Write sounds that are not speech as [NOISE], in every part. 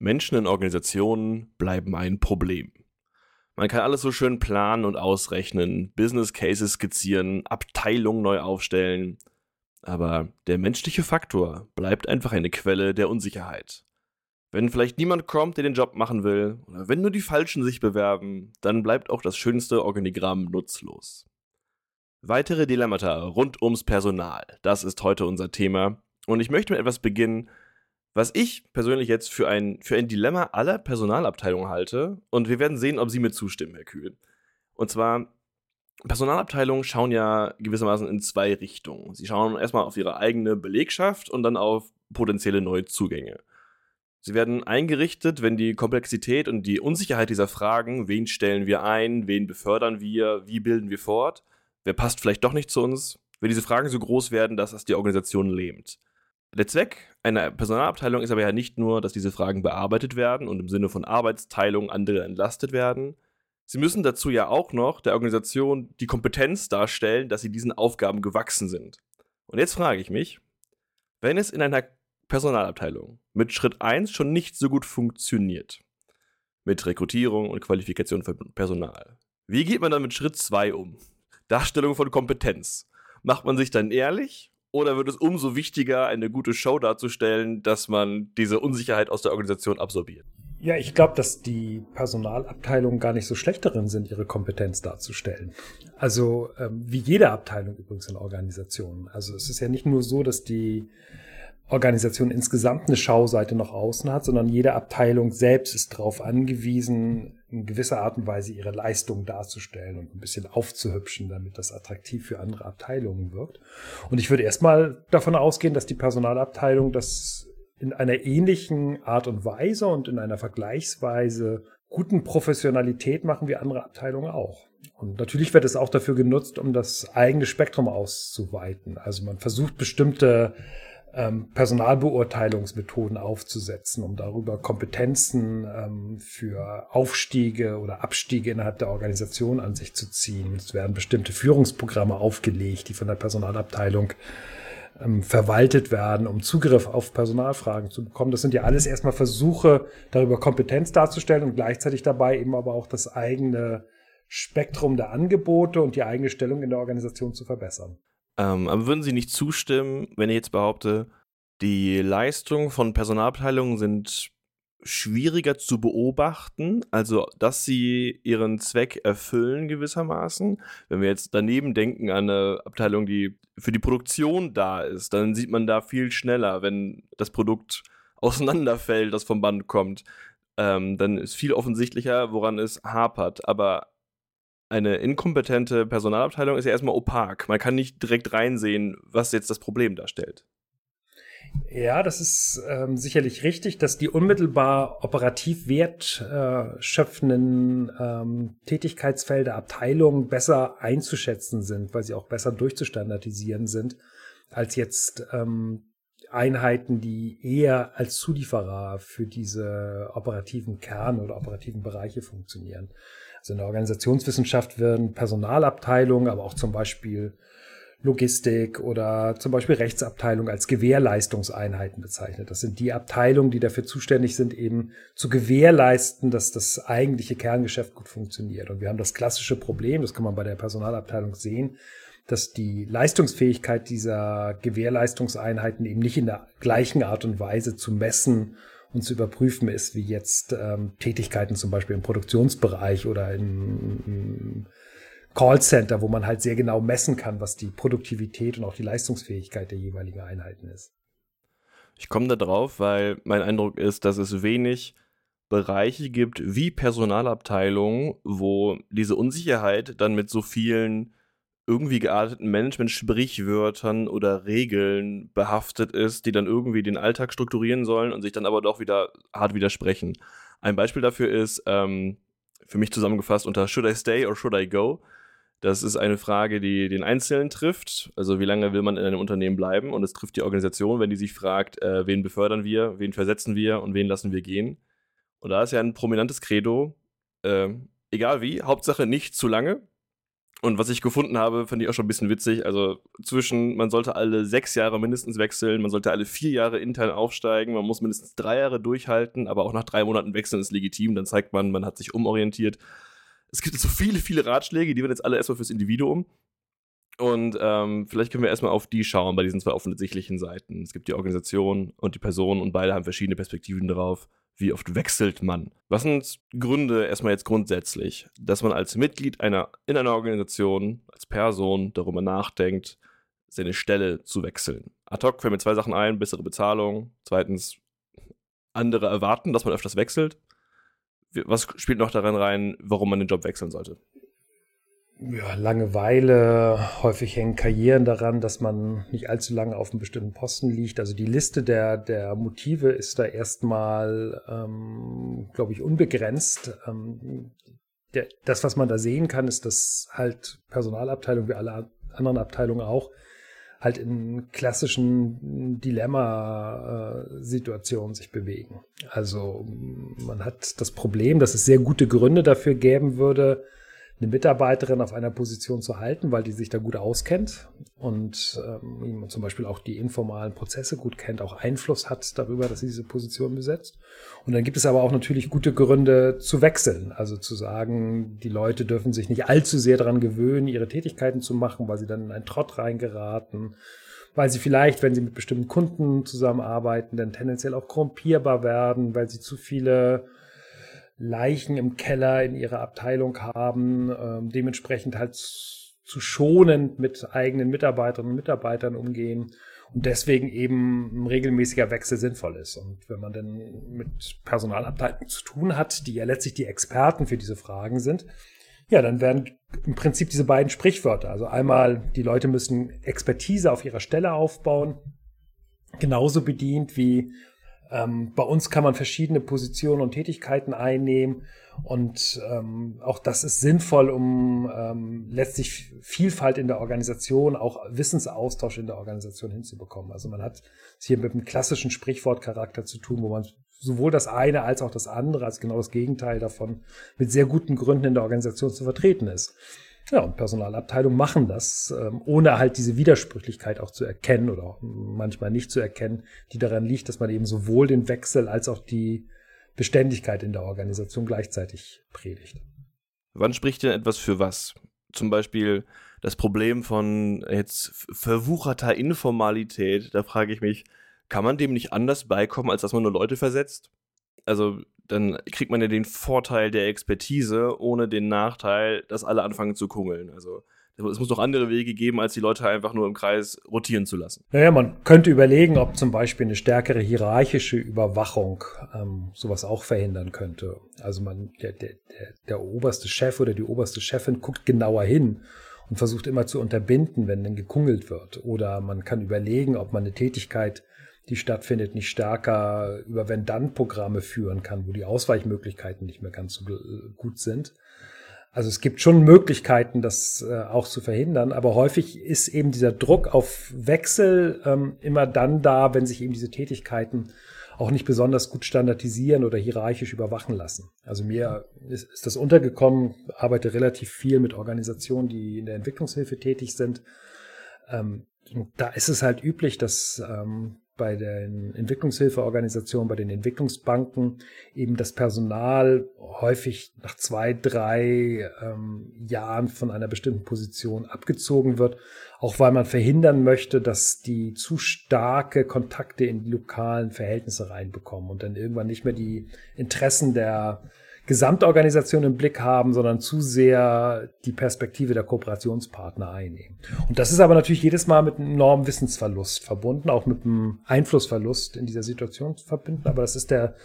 Menschen in Organisationen bleiben ein Problem. Man kann alles so schön planen und ausrechnen, Business Cases skizzieren, Abteilungen neu aufstellen, aber der menschliche Faktor bleibt einfach eine Quelle der Unsicherheit. Wenn vielleicht niemand kommt, der den Job machen will, oder wenn nur die Falschen sich bewerben, dann bleibt auch das schönste Organigramm nutzlos. Weitere Dilemmata rund ums Personal, das ist heute unser Thema. Und ich möchte mit etwas beginnen, was ich persönlich jetzt für ein, für ein Dilemma aller Personalabteilungen halte. Und wir werden sehen, ob Sie mir zustimmen, Herr Kühl. Und zwar, Personalabteilungen schauen ja gewissermaßen in zwei Richtungen. Sie schauen erstmal auf ihre eigene Belegschaft und dann auf potenzielle neue Zugänge. Sie werden eingerichtet, wenn die Komplexität und die Unsicherheit dieser Fragen, wen stellen wir ein, wen befördern wir, wie bilden wir fort, wer passt vielleicht doch nicht zu uns, wenn diese Fragen so groß werden, dass das die Organisation lähmt. Der Zweck einer Personalabteilung ist aber ja nicht nur, dass diese Fragen bearbeitet werden und im Sinne von Arbeitsteilung andere entlastet werden. Sie müssen dazu ja auch noch der Organisation die Kompetenz darstellen, dass sie diesen Aufgaben gewachsen sind. Und jetzt frage ich mich, wenn es in einer Personalabteilung mit Schritt 1 schon nicht so gut funktioniert, mit Rekrutierung und Qualifikation für Personal, wie geht man dann mit Schritt 2 um? Darstellung von Kompetenz. Macht man sich dann ehrlich oder wird es umso wichtiger, eine gute Show darzustellen, dass man diese Unsicherheit aus der Organisation absorbiert? Ja, ich glaube, dass die Personalabteilungen gar nicht so schlecht darin sind, ihre Kompetenz darzustellen. Also ähm, wie jede Abteilung übrigens in Organisationen. Also es ist ja nicht nur so, dass die Organisation insgesamt eine Schauseite nach außen hat, sondern jede Abteilung selbst ist darauf angewiesen, in gewisser Art und Weise ihre Leistung darzustellen und ein bisschen aufzuhübschen, damit das attraktiv für andere Abteilungen wirkt. Und ich würde erstmal davon ausgehen, dass die Personalabteilung das in einer ähnlichen Art und Weise und in einer vergleichsweise guten Professionalität machen wie andere Abteilungen auch. Und natürlich wird es auch dafür genutzt, um das eigene Spektrum auszuweiten. Also man versucht bestimmte Personalbeurteilungsmethoden aufzusetzen, um darüber Kompetenzen ähm, für Aufstiege oder Abstiege innerhalb der Organisation an sich zu ziehen. Es werden bestimmte Führungsprogramme aufgelegt, die von der Personalabteilung ähm, verwaltet werden, um Zugriff auf Personalfragen zu bekommen. Das sind ja alles erstmal Versuche, darüber Kompetenz darzustellen und gleichzeitig dabei eben aber auch das eigene Spektrum der Angebote und die eigene Stellung in der Organisation zu verbessern. Ähm, aber würden Sie nicht zustimmen, wenn ich jetzt behaupte, die Leistungen von Personalabteilungen sind schwieriger zu beobachten, also dass sie ihren Zweck erfüllen gewissermaßen. Wenn wir jetzt daneben denken an eine Abteilung, die für die Produktion da ist, dann sieht man da viel schneller, wenn das Produkt [LAUGHS] auseinanderfällt, das vom Band kommt. Ähm, dann ist viel offensichtlicher, woran es hapert. Aber eine inkompetente Personalabteilung ist ja erstmal opak. Man kann nicht direkt reinsehen, was jetzt das Problem darstellt. Ja, das ist ähm, sicherlich richtig, dass die unmittelbar operativ wertschöpfenden ähm, Tätigkeitsfelder, Abteilungen besser einzuschätzen sind, weil sie auch besser durchzustandardisieren sind, als jetzt ähm, Einheiten, die eher als Zulieferer für diese operativen Kern oder operativen Bereiche funktionieren. Also in der Organisationswissenschaft werden Personalabteilungen, aber auch zum Beispiel Logistik oder zum Beispiel Rechtsabteilung als Gewährleistungseinheiten bezeichnet. Das sind die Abteilungen, die dafür zuständig sind, eben zu gewährleisten, dass das eigentliche Kerngeschäft gut funktioniert. Und wir haben das klassische Problem, das kann man bei der Personalabteilung sehen, dass die Leistungsfähigkeit dieser Gewährleistungseinheiten eben nicht in der gleichen Art und Weise zu messen und zu überprüfen ist, wie jetzt ähm, Tätigkeiten zum Beispiel im Produktionsbereich oder im, im Callcenter, wo man halt sehr genau messen kann, was die Produktivität und auch die Leistungsfähigkeit der jeweiligen Einheiten ist. Ich komme da drauf, weil mein Eindruck ist, dass es wenig Bereiche gibt wie Personalabteilungen, wo diese Unsicherheit dann mit so vielen irgendwie gearteten Management-Sprichwörtern oder Regeln behaftet ist, die dann irgendwie den Alltag strukturieren sollen und sich dann aber doch wieder hart widersprechen. Ein Beispiel dafür ist ähm, für mich zusammengefasst unter Should I stay or should I go? Das ist eine Frage, die den Einzelnen trifft. Also wie lange will man in einem Unternehmen bleiben? Und es trifft die Organisation, wenn die sich fragt, äh, wen befördern wir, wen versetzen wir und wen lassen wir gehen. Und da ist ja ein prominentes Credo, äh, egal wie, Hauptsache nicht zu lange Und was ich gefunden habe, fand ich auch schon ein bisschen witzig. Also zwischen, man sollte alle sechs Jahre mindestens wechseln, man sollte alle vier Jahre intern aufsteigen, man muss mindestens drei Jahre durchhalten, aber auch nach drei Monaten wechseln ist legitim, dann zeigt man, man hat sich umorientiert. Es gibt so viele, viele Ratschläge, die werden jetzt alle erstmal fürs Individuum. Und ähm, vielleicht können wir erstmal auf die schauen bei diesen zwei offensichtlichen Seiten. Es gibt die Organisation und die Person und beide haben verschiedene Perspektiven darauf wie oft wechselt man? Was sind Gründe erstmal jetzt grundsätzlich, dass man als Mitglied einer in einer Organisation, als Person darüber nachdenkt, seine Stelle zu wechseln? Ad hoc fällt mir zwei Sachen ein, bessere Bezahlung, zweitens andere erwarten, dass man öfters wechselt. Was spielt noch daran rein, warum man den Job wechseln sollte? Ja, Langeweile, häufig hängen Karrieren daran, dass man nicht allzu lange auf einem bestimmten Posten liegt. Also die Liste der, der Motive ist da erstmal, ähm, glaube ich, unbegrenzt. Ähm, der, das, was man da sehen kann, ist, dass halt Personalabteilung wie alle anderen Abteilungen auch halt in klassischen Dilemma-Situationen sich bewegen. Also man hat das Problem, dass es sehr gute Gründe dafür geben würde, eine Mitarbeiterin auf einer Position zu halten, weil die sich da gut auskennt und ähm, zum Beispiel auch die informalen Prozesse gut kennt, auch Einfluss hat darüber, dass sie diese Position besetzt. Und dann gibt es aber auch natürlich gute Gründe zu wechseln, also zu sagen, die Leute dürfen sich nicht allzu sehr daran gewöhnen, ihre Tätigkeiten zu machen, weil sie dann in einen Trott reingeraten, weil sie vielleicht, wenn sie mit bestimmten Kunden zusammenarbeiten, dann tendenziell auch korrumpierbar werden, weil sie zu viele Leichen im Keller in ihrer Abteilung haben, ähm, dementsprechend halt zu schonend mit eigenen Mitarbeiterinnen und Mitarbeitern umgehen und deswegen eben ein regelmäßiger Wechsel sinnvoll ist. Und wenn man dann mit Personalabteilungen zu tun hat, die ja letztlich die Experten für diese Fragen sind, ja, dann werden im Prinzip diese beiden Sprichwörter, also einmal die Leute müssen Expertise auf ihrer Stelle aufbauen, genauso bedient wie ähm, bei uns kann man verschiedene Positionen und Tätigkeiten einnehmen und ähm, auch das ist sinnvoll, um ähm, letztlich Vielfalt in der Organisation, auch Wissensaustausch in der Organisation hinzubekommen. Also man hat es hier mit einem klassischen Sprichwortcharakter zu tun, wo man sowohl das eine als auch das andere, als genau das Gegenteil davon, mit sehr guten Gründen in der Organisation zu vertreten ist. Ja, und Personalabteilungen machen das, ähm, ohne halt diese Widersprüchlichkeit auch zu erkennen oder manchmal nicht zu erkennen, die daran liegt, dass man eben sowohl den Wechsel als auch die Beständigkeit in der Organisation gleichzeitig predigt. Wann spricht denn etwas für was? Zum Beispiel das Problem von jetzt verwucherter Informalität. Da frage ich mich, kann man dem nicht anders beikommen, als dass man nur Leute versetzt? Also dann kriegt man ja den Vorteil der Expertise ohne den Nachteil, dass alle anfangen zu kungeln. Also es muss doch andere Wege geben, als die Leute einfach nur im Kreis rotieren zu lassen. Naja, man könnte überlegen, ob zum Beispiel eine stärkere hierarchische Überwachung ähm, sowas auch verhindern könnte. Also man, der, der, der, oberste Chef oder die oberste Chefin guckt genauer hin und versucht immer zu unterbinden, wenn denn gekungelt wird. Oder man kann überlegen, ob man eine Tätigkeit die stattfindet, nicht stärker über Wenn-Dann-Programme führen kann, wo die Ausweichmöglichkeiten nicht mehr ganz so gut sind. Also es gibt schon Möglichkeiten, das äh, auch zu verhindern, aber häufig ist eben dieser Druck auf Wechsel ähm, immer dann da, wenn sich eben diese Tätigkeiten auch nicht besonders gut standardisieren oder hierarchisch überwachen lassen. Also mir ist, ist das untergekommen, arbeite relativ viel mit Organisationen, die in der Entwicklungshilfe tätig sind. Ähm, da ist es halt üblich, dass ähm, bei den Entwicklungshilfeorganisationen, bei den Entwicklungsbanken eben das Personal häufig nach zwei, drei ähm, Jahren von einer bestimmten Position abgezogen wird, auch weil man verhindern möchte, dass die zu starke Kontakte in die lokalen Verhältnisse reinbekommen und dann irgendwann nicht mehr die Interessen der Gesamtorganisation im Blick haben, sondern zu sehr die Perspektive der Kooperationspartner einnehmen. Und das ist aber natürlich jedes Mal mit einem enormen Wissensverlust verbunden, auch mit einem Einflussverlust in dieser Situation verbinden. Aber das ist der,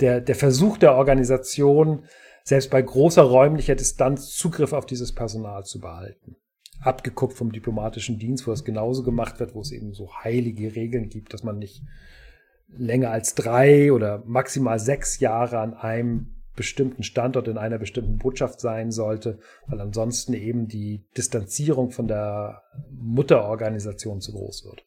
der, der Versuch der Organisation, selbst bei großer räumlicher Distanz Zugriff auf dieses Personal zu behalten. Abgeguckt vom diplomatischen Dienst, wo das genauso gemacht wird, wo es eben so heilige Regeln gibt, dass man nicht länger als drei oder maximal sechs Jahre an einem bestimmten Standort in einer bestimmten Botschaft sein sollte, weil ansonsten eben die Distanzierung von der Mutterorganisation zu groß wird.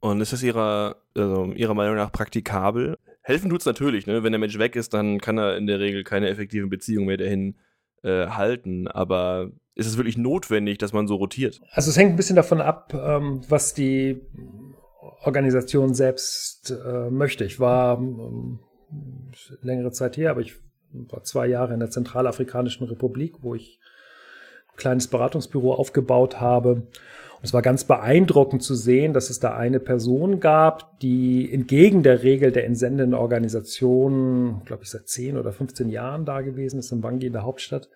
Und ist das Ihrer, also Ihrer Meinung nach praktikabel? Helfen tut es natürlich, ne? Wenn der Mensch weg ist, dann kann er in der Regel keine effektiven Beziehungen mehr dahin äh, halten. Aber ist es wirklich notwendig, dass man so rotiert? Also es hängt ein bisschen davon ab, ähm, was die Organisation selbst äh, möchte. Ich war ähm, längere Zeit her, aber ich war zwei Jahre in der Zentralafrikanischen Republik, wo ich ein kleines Beratungsbüro aufgebaut habe. Und es war ganz beeindruckend zu sehen, dass es da eine Person gab, die entgegen der Regel der entsendenden Organisation, glaube ich, seit 10 oder 15 Jahren da gewesen ist in Bangui in der Hauptstadt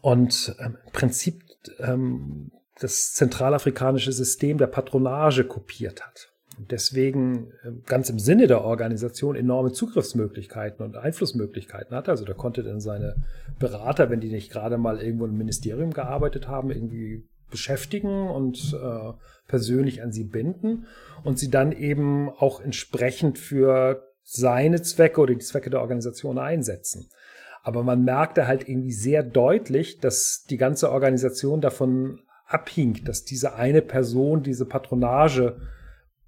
und ähm, im Prinzip ähm, das zentralafrikanische System der Patronage kopiert hat deswegen ähm, ganz im Sinne der Organisation enorme Zugriffsmöglichkeiten und Einflussmöglichkeiten hat. Also da konnte dann seine Berater, wenn die nicht gerade mal irgendwo im Ministerium gearbeitet haben, irgendwie beschäftigen und äh, persönlich an sie binden und sie dann eben auch entsprechend für seine Zwecke oder die Zwecke der Organisation einsetzen. Aber man merkte halt irgendwie sehr deutlich, dass die ganze Organisation davon abhing, dass diese eine Person diese Patronage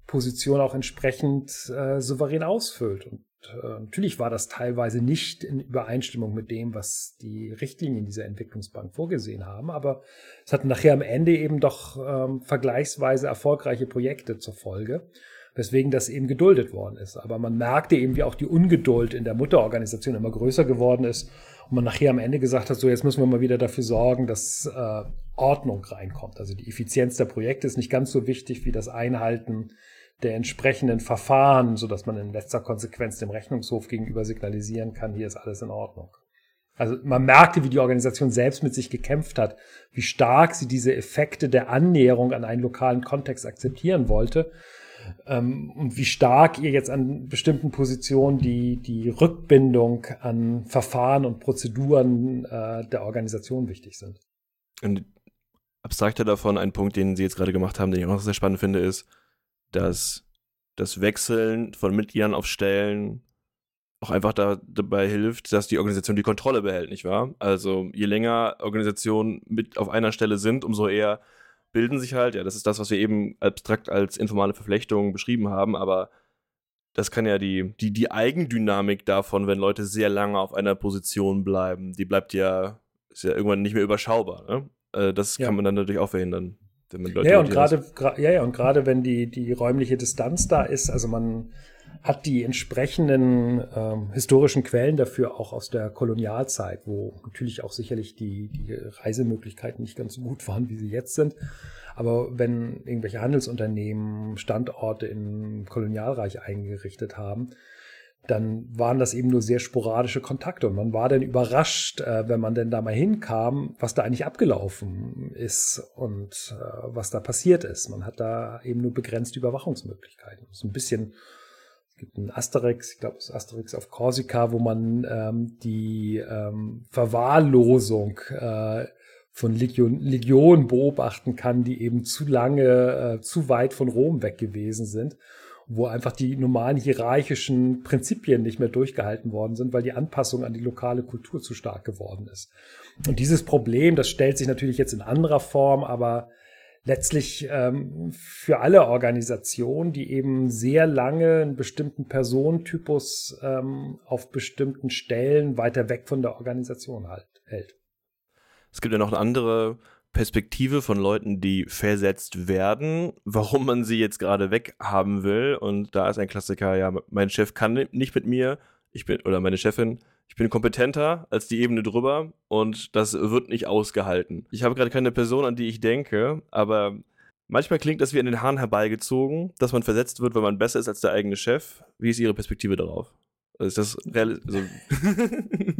Position auch entsprechend äh, souverän ausfüllt. Und äh, natürlich war das teilweise nicht in Übereinstimmung mit dem, was die Richtlinien dieser Entwicklungsbank vorgesehen haben, aber es hatten nachher am Ende eben doch ähm, vergleichsweise erfolgreiche Projekte zur Folge, weswegen das eben geduldet worden ist. Aber man merkte eben, wie auch die Ungeduld in der Mutterorganisation immer größer geworden ist und man nachher am Ende gesagt hat, so jetzt müssen wir mal wieder dafür sorgen, dass äh, Ordnung reinkommt. Also die Effizienz der Projekte ist nicht ganz so wichtig wie das Einhalten der entsprechenden Verfahren, so dass man in letzter Konsequenz dem Rechnungshof gegenüber signalisieren kann, hier ist alles in Ordnung. Also man merkte, wie die Organisation selbst mit sich gekämpft hat, wie stark sie diese Effekte der Annäherung an einen lokalen Kontext akzeptieren wollte ähm, und wie stark ihr jetzt an bestimmten Positionen die, die Rückbindung an Verfahren und Prozeduren äh, der Organisation wichtig sind. Und abstrakter davon, ein Punkt, den Sie jetzt gerade gemacht haben, den ich auch noch sehr spannend finde, ist, dass das Wechseln von Mitgliedern auf Stellen auch einfach da, dabei hilft, dass die Organisation die Kontrolle behält, nicht wahr? Also je länger Organisationen mit auf einer Stelle sind, umso eher bilden sich halt, ja, das ist das, was wir eben abstrakt als informale Verflechtung beschrieben haben, aber das kann ja die, die, die Eigendynamik davon, wenn Leute sehr lange auf einer Position bleiben, die bleibt ja, ist ja irgendwann nicht mehr überschaubar. Ne? Äh, das ja. kann man dann natürlich auch verhindern wenn man Leute ja, und gerade, ja, ja, und gerade wenn die, die räumliche Distanz da ist, also man hat die entsprechenden ähm, historischen Quellen dafür auch aus der Kolonialzeit, wo natürlich auch sicherlich die, die Reisemöglichkeiten nicht ganz so gut waren, wie sie jetzt sind. Aber wenn irgendwelche Handelsunternehmen Standorte im Kolonialreich eingerichtet haben, dann waren das eben nur sehr sporadische Kontakte und man war dann überrascht, äh, wenn man denn da mal hinkam, was da eigentlich abgelaufen ist und äh, was da passiert ist. Man hat da eben nur begrenzte Überwachungsmöglichkeiten. So ein bisschen, es gibt ein Asterix, ich glaube, es ist Asterix auf Korsika, wo man ähm, die ähm, Verwahrlosung äh, von Legion, Legionen beobachten kann, die eben zu lange, äh, zu weit von Rom weg gewesen sind wo einfach die normalen hierarchischen Prinzipien nicht mehr durchgehalten worden sind, weil die Anpassung an die lokale Kultur zu stark geworden ist. Und dieses Problem, das stellt sich natürlich jetzt in anderer Form, aber letztlich ähm, für alle Organisationen, die eben sehr lange einen bestimmten Personentypus ähm, auf bestimmten Stellen weiter weg von der Organisation halt, hält. Es gibt ja noch andere Perspektive von Leuten, die versetzt werden, warum man sie jetzt gerade weghaben will. Und da ist ein Klassiker, ja, mein Chef kann nicht mit mir, ich bin, oder meine Chefin, ich bin kompetenter als die Ebene drüber und das wird nicht ausgehalten. Ich habe gerade keine Person, an die ich denke, aber manchmal klingt das wie an den Haaren herbeigezogen, dass man versetzt wird, weil man besser ist als der eigene Chef. Wie ist Ihre Perspektive darauf? Also ist das real? Also [LAUGHS]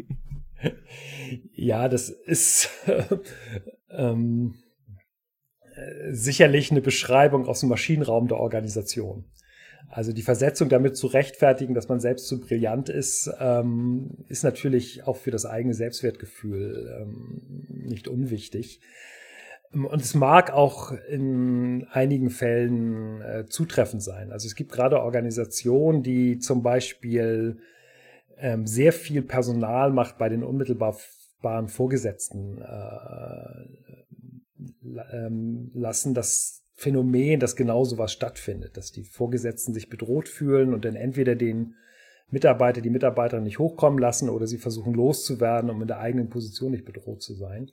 [LAUGHS] ja, das ist [LAUGHS] ähm, äh, sicherlich eine Beschreibung aus dem Maschinenraum der Organisation. Also die Versetzung damit zu rechtfertigen, dass man selbst so brillant ist, ähm, ist natürlich auch für das eigene Selbstwertgefühl ähm, nicht unwichtig. Und es mag auch in einigen Fällen äh, zutreffend sein. Also es gibt gerade Organisationen, die zum Beispiel ähm, sehr viel Personal macht bei den unmittelbaren Vorgesetzten äh, ähm, lassen das Phänomen, dass genau sowas stattfindet, dass die Vorgesetzten sich bedroht fühlen und dann entweder den Mitarbeiter die Mitarbeiter nicht hochkommen lassen oder sie versuchen loszuwerden, um in der eigenen Position nicht bedroht zu sein.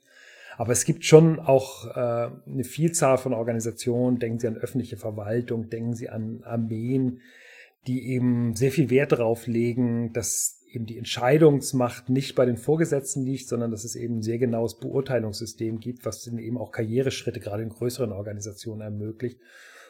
Aber es gibt schon auch äh, eine Vielzahl von Organisationen, denken Sie an öffentliche Verwaltung, denken Sie an Armeen, die eben sehr viel Wert darauf legen, dass eben die Entscheidungsmacht nicht bei den Vorgesetzten liegt, sondern dass es eben ein sehr genaues Beurteilungssystem gibt, was dann eben auch Karriereschritte gerade in größeren Organisationen ermöglicht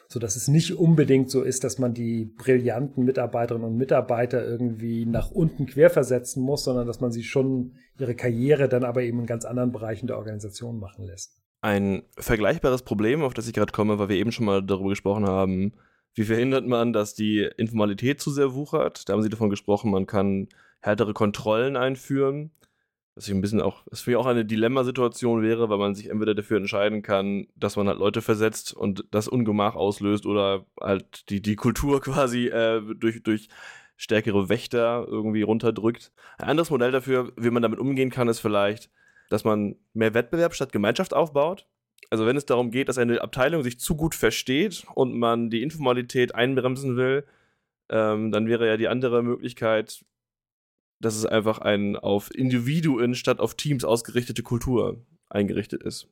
so dass es nicht unbedingt so ist, dass man die brillanten Mitarbeiterinnen und Mitarbeiter irgendwie nach unten querversetzen muss, sondern dass man sie schon ihre Karriere dann aber eben in ganz anderen Bereichen der Organisation machen lässt. Ein vergleichbares Problem, auf das ich gerade komme, weil wir eben schon mal darüber gesprochen haben, wie verhindert man, dass die Informalität zu sehr wuchert? Da haben Sie davon gesprochen, man kann härtere Kontrollen einführen was ich ein bisschen auch, was für mich auch eine Dilemmasituation wäre, weil man sich entweder dafür entscheiden kann, dass man halt Leute versetzt und das Ungemach auslöst oder halt die, die Kultur [LAUGHS] quasi äh, durch, durch stärkere Wächter irgendwie runterdrückt. Ein anderes Modell dafür, wie man damit umgehen kann, ist vielleicht, dass man mehr Wettbewerb statt Gemeinschaft aufbaut. Also wenn es darum geht, dass eine Abteilung sich zu gut versteht und man die Informalität einbremsen will, ähm, dann wäre ja die andere Möglichkeit, dass es einfach ein auf Individuen statt auf Teams ausgerichtete Kultur eingerichtet ist.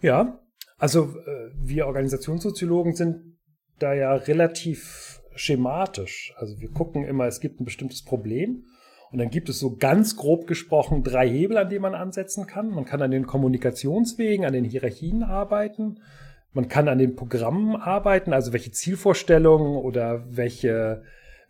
Ja, also äh, wir Organisationssoziologen sind da ja relativ schematisch. Also wir gucken immer, es gibt ein bestimmtes Problem und dann gibt es so ganz grob gesprochen drei Hebel, an denen man ansetzen kann. Man kann an den Kommunikationswegen, an den Hierarchien arbeiten. Man kann an den Programmen arbeiten, also welche Zielvorstellungen oder welche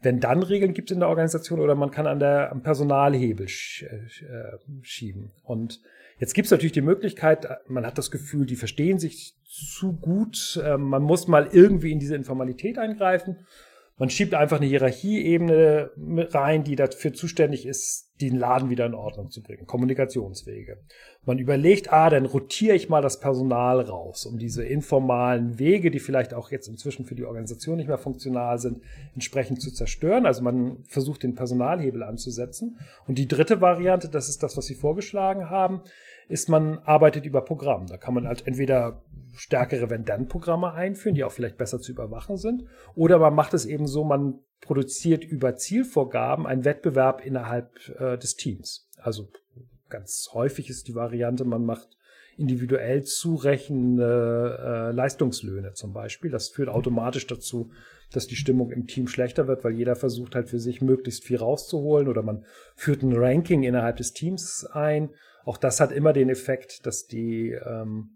wenn dann Regeln gibt in der Organisation oder man kann an der am Personalhebel sch, äh, schieben. Und jetzt gibt es natürlich die Möglichkeit, man hat das Gefühl, die verstehen sich zu gut, äh, man muss mal irgendwie in diese Informalität eingreifen man schiebt einfach eine Hierarchieebene rein, die dafür zuständig ist, den Laden wieder in Ordnung zu bringen. Kommunikationswege. Man überlegt, ah, dann rotiere ich mal das Personal raus, um diese informalen Wege, die vielleicht auch jetzt inzwischen für die Organisation nicht mehr funktional sind, entsprechend zu zerstören. Also man versucht den Personalhebel anzusetzen. Und die dritte Variante, das ist das, was Sie vorgeschlagen haben, ist, man arbeitet über Programm. Da kann man halt entweder stärkere Wenn-Dann-Programme einführen, die auch vielleicht besser zu überwachen sind, oder man macht es eben so, man produziert über Zielvorgaben einen Wettbewerb innerhalb äh, des Teams. Also ganz häufig ist die Variante, man macht individuell zurechnende äh, Leistungslöhne zum Beispiel. Das führt automatisch dazu, dass die Stimmung im Team schlechter wird, weil jeder versucht halt für sich möglichst viel rauszuholen oder man führt ein Ranking innerhalb des Teams ein auch das hat immer den Effekt, dass die ähm,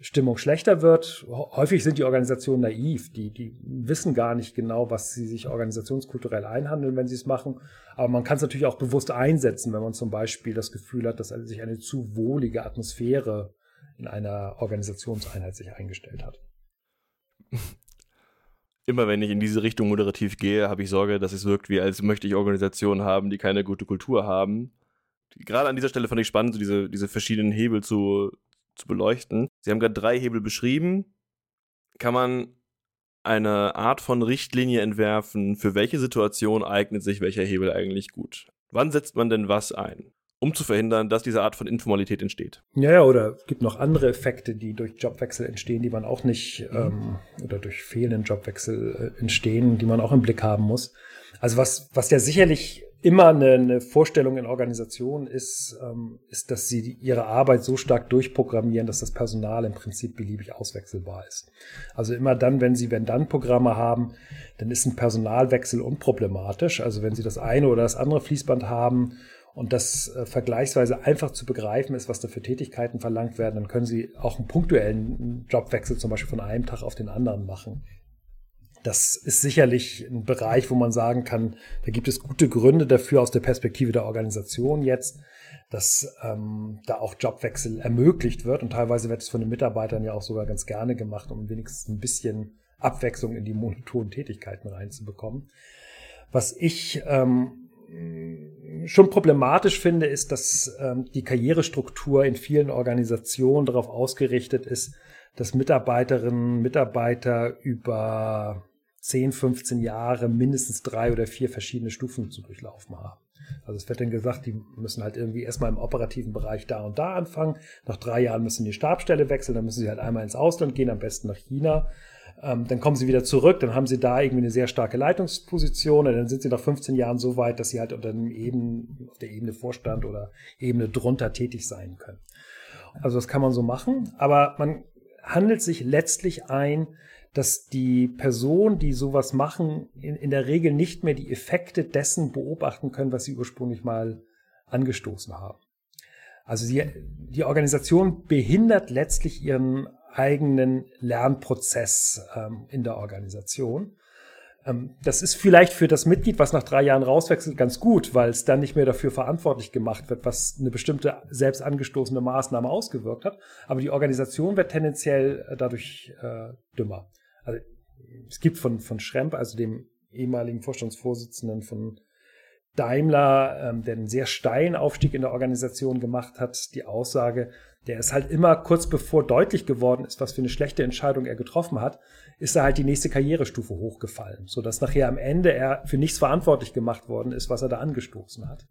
Stimmung schlechter wird. Häufig sind die Organisationen naiv, die, die wissen gar nicht genau, was sie sich organisationskulturell einhandeln, wenn sie es machen. Aber man kann es natürlich auch bewusst einsetzen, wenn man zum Beispiel das Gefühl hat, dass sich eine zu wohlige Atmosphäre in einer Organisationseinheit sich eingestellt hat. [LAUGHS] Immer wenn ich in diese Richtung moderativ gehe, habe ich Sorge, dass es wirkt, wie als möchte ich Organisationen haben, die keine gute Kultur haben gerade an dieser Stelle fand ich spannend, so diese, diese verschiedenen Hebel zu, zu beleuchten. Sie haben gerade drei Hebel beschrieben. Kann man eine Art von Richtlinie entwerfen, für welche Situation eignet sich welcher Hebel eigentlich gut? Wann setzt man denn was ein? um zu verhindern, dass diese Art von Informalität entsteht. Ja, ja, oder es gibt noch andere Effekte, die durch Jobwechsel entstehen, die man auch nicht, ähm, oder durch fehlenden Jobwechsel äh, entstehen, die man auch im Blick haben muss. Also was, was ja sicherlich immer eine, eine Vorstellung in Organisationen ist, ähm, ist, dass sie ihre Arbeit so stark durchprogrammieren, dass das Personal im Prinzip beliebig auswechselbar ist. Also immer dann, wenn sie Wenn-Dann-Programme haben, dann ist ein Personalwechsel unproblematisch. Also wenn sie das eine oder das andere Fließband haben und das äh, vergleichsweise einfach zu begreifen ist, was da für Tätigkeiten verlangt werden, dann können sie auch einen punktuellen Jobwechsel zum Beispiel von einem Tag auf den anderen machen. Das ist sicherlich ein Bereich, wo man sagen kann, da gibt es gute Gründe dafür aus der Perspektive der Organisation jetzt, dass ähm, da auch Jobwechsel ermöglicht wird. Und teilweise wird es von den Mitarbeitern ja auch sogar ganz gerne gemacht, um wenigstens ein bisschen Abwechslung in die monotonen Tätigkeiten reinzubekommen. Was ich ähm, schon problematisch finde, ist, dass ähm, die Karrierestruktur in vielen Organisationen darauf ausgerichtet ist, dass Mitarbeiterinnen Mitarbeiter über 10, 15 Jahre mindestens drei oder vier verschiedene Stufen zu durchlaufen haben. Also es wird dann gesagt, die müssen halt irgendwie erstmal im operativen Bereich da und da anfangen. Nach drei Jahren müssen die Stabstelle wechseln, dann müssen sie halt einmal ins Ausland gehen, am besten nach China. Ähm, dann kommen sie wieder zurück, dann haben sie da irgendwie eine sehr starke Leitungsposition und dann sind sie nach 15 Jahren so weit, dass sie halt unter dem Eben, auf der Ebene Vorstand oder Ebene drunter tätig sein können. Also das kann man so machen, aber man handelt sich letztlich ein, dass die Personen, die sowas machen, in, in der Regel nicht mehr die Effekte dessen beobachten können, was sie ursprünglich mal angestoßen haben. Also die, die Organisation behindert letztlich ihren eigenen Lernprozess ähm, in der Organisation. Ähm, das ist vielleicht für das Mitglied, was nach drei Jahren rauswechselt, ganz gut, weil es dann nicht mehr dafür verantwortlich gemacht wird, was eine bestimmte selbst angestoßene Maßnahme ausgewirkt hat. Aber die Organisation wird tendenziell äh, dadurch äh, dümmer. Also, es gibt von, von Schremp, also dem ehemaligen Vorstandsvorsitzenden von Daimler, ähm, der einen sehr steilen Aufstieg in der Organisation gemacht hat, die Aussage, der ist halt immer kurz bevor deutlich geworden ist, was für eine schlechte Entscheidung er getroffen hat, ist er halt die nächste Karrierestufe hochgefallen, sodass nachher am Ende er für nichts verantwortlich gemacht worden ist, was er da angestoßen hat.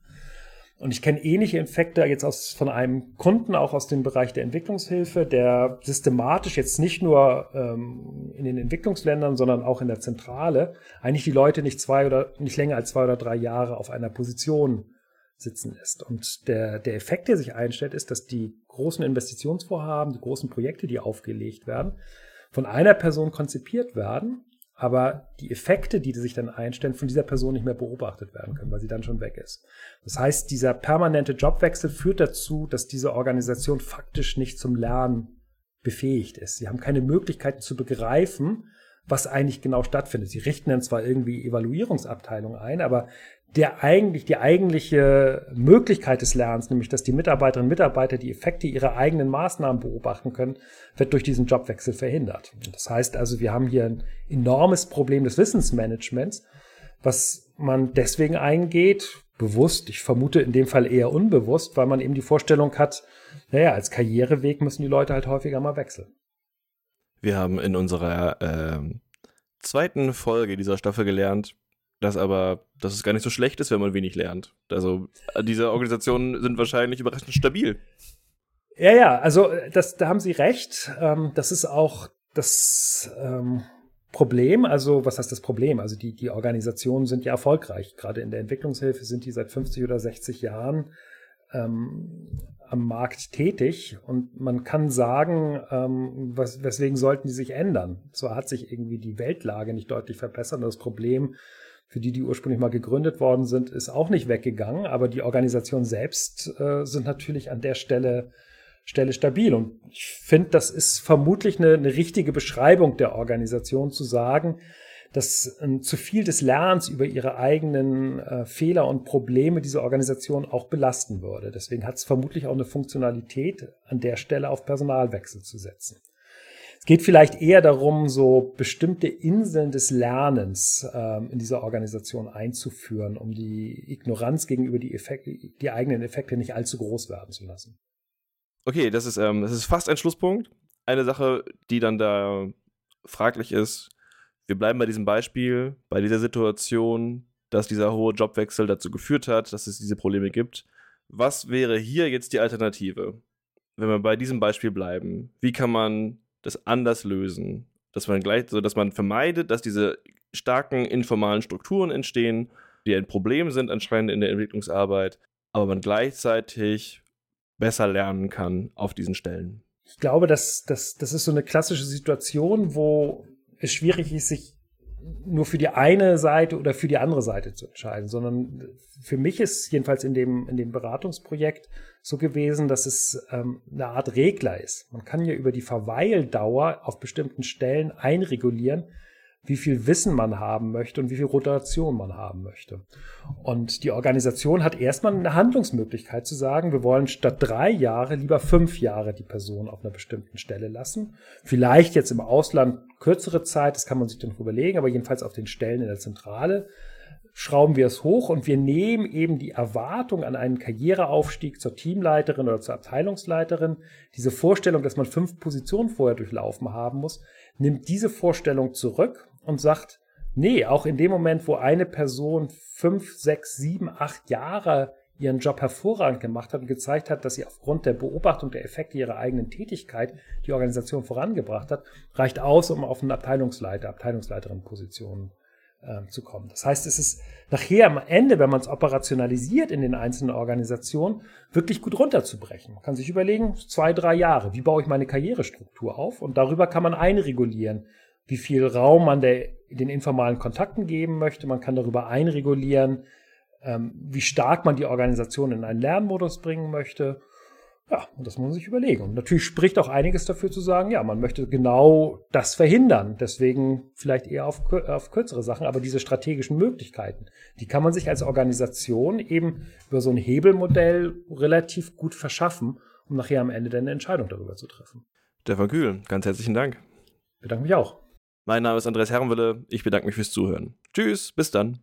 Und ich kenne ähnliche Infekte jetzt aus, von einem Kunden, auch aus dem Bereich der Entwicklungshilfe, der systematisch jetzt nicht nur ähm, in den Entwicklungsländern, sondern auch in der Zentrale eigentlich die Leute nicht zwei oder nicht länger als zwei oder drei Jahre auf einer Position sitzen lässt. Und der, der Effekt, der sich einstellt, ist, dass die großen Investitionsvorhaben, die großen Projekte, die aufgelegt werden, von einer Person konzipiert werden aber die Effekte, die sich dann einstellen, von dieser Person nicht mehr beobachtet werden können, weil sie dann schon weg ist. Das heißt, dieser permanente Jobwechsel führt dazu, dass diese Organisation faktisch nicht zum Lernen befähigt ist. Sie haben keine Möglichkeiten zu begreifen, was eigentlich genau stattfindet. Sie richten dann zwar irgendwie Evaluierungsabteilungen ein, aber der eigentlich, die eigentliche Möglichkeit des Lernens, nämlich dass die Mitarbeiterinnen und Mitarbeiter die Effekte ihrer eigenen Maßnahmen beobachten können, wird durch diesen Jobwechsel verhindert. Das heißt also, wir haben hier ein enormes Problem des Wissensmanagements, was man deswegen eingeht, bewusst, ich vermute in dem Fall eher unbewusst, weil man eben die Vorstellung hat, naja, als Karriereweg müssen die Leute halt häufiger mal wechseln. Wir haben in unserer äh, zweiten Folge dieser Staffel gelernt, dass aber, dass es gar nicht so schlecht ist, wenn man wenig lernt. Also diese Organisationen sind wahrscheinlich überraschend stabil. Ja, ja, also das, da haben Sie recht. Ähm, das ist auch das ähm, Problem. Also was heißt das Problem? Also die, die Organisationen sind ja erfolgreich. Gerade in der Entwicklungshilfe sind die seit 50 oder 60 Jahren ähm, am Markt tätig und man kann sagen, ähm, was, weswegen sollten die sich ändern? Zwar hat sich irgendwie die Weltlage nicht deutlich verbessert, das Problem für die, die ursprünglich mal gegründet worden sind, ist auch nicht weggegangen, aber die Organisation selbst äh, sind natürlich an der Stelle, Stelle stabil. Und ich finde, das ist vermutlich eine, eine richtige Beschreibung der Organisation zu sagen, dass äh, zu viel des Lernens über ihre eigenen äh, Fehler und Probleme diese Organisation auch belasten würde. Deswegen hat es vermutlich auch eine Funktionalität, an der Stelle auf Personalwechsel zu setzen geht vielleicht eher darum, so bestimmte Inseln des Lernens ähm, in dieser Organisation einzuführen, um die Ignoranz gegenüber die, Effekte, die eigenen Effekte nicht allzu groß werden zu lassen. Okay, das ist, ähm, das ist fast ein Schlusspunkt. Eine Sache, die dann da fraglich ist, wir bleiben bei diesem Beispiel, bei dieser Situation, dass dieser hohe Jobwechsel dazu geführt hat, dass es diese Probleme gibt. Was wäre hier jetzt die Alternative? Wenn wir bei diesem Beispiel bleiben, wie kann man das anders lösen. Dass man gleich, so dass man vermeidet, dass diese starken informalen Strukturen entstehen, die ein Problem sind anscheinend in der Entwicklungsarbeit, aber man gleichzeitig besser lernen kann auf diesen Stellen. Ich glaube, dass, dass das ist so eine klassische Situation, wo es schwierig ist, sich nur für die eine Seite oder für die andere Seite zu entscheiden, sondern für mich ist jedenfalls in dem, in dem Beratungsprojekt so gewesen, dass es ähm, eine Art Regler ist. Man kann ja über die Verweildauer auf bestimmten Stellen einregulieren, wie viel Wissen man haben möchte und wie viel Rotation man haben möchte. Und die Organisation hat erstmal eine Handlungsmöglichkeit zu sagen, wir wollen statt drei Jahre lieber fünf Jahre die Person auf einer bestimmten Stelle lassen. Vielleicht jetzt im Ausland kürzere Zeit, das kann man sich dann überlegen, aber jedenfalls auf den Stellen in der Zentrale schrauben wir es hoch und wir nehmen eben die Erwartung an einen Karriereaufstieg zur Teamleiterin oder zur Abteilungsleiterin, diese Vorstellung, dass man fünf Positionen vorher durchlaufen haben muss, nimmt diese Vorstellung zurück und sagt, nee, auch in dem Moment, wo eine Person fünf, sechs, sieben, acht Jahre ihren Job hervorragend gemacht hat und gezeigt hat, dass sie aufgrund der Beobachtung der Effekte ihrer eigenen Tätigkeit die Organisation vorangebracht hat, reicht aus, um auf eine Abteilungsleiter, Abteilungsleiterin-Position äh, zu kommen. Das heißt, es ist nachher am Ende, wenn man es operationalisiert in den einzelnen Organisationen, wirklich gut runterzubrechen. Man kann sich überlegen, zwei, drei Jahre, wie baue ich meine Karrierestruktur auf? Und darüber kann man einregulieren, wie viel Raum man der, den informalen Kontakten geben möchte. Man kann darüber einregulieren, ähm, wie stark man die Organisation in einen Lernmodus bringen möchte. Ja, und das muss man sich überlegen. Und natürlich spricht auch einiges dafür zu sagen, ja, man möchte genau das verhindern. Deswegen vielleicht eher auf, auf kürzere Sachen, aber diese strategischen Möglichkeiten, die kann man sich als Organisation eben über so ein Hebelmodell relativ gut verschaffen, um nachher am Ende dann eine Entscheidung darüber zu treffen. Stefan Kühl, ganz herzlichen Dank. Ich bedanke mich auch. Mein Name ist Andreas Herrenwille. Ich bedanke mich fürs Zuhören. Tschüss, bis dann.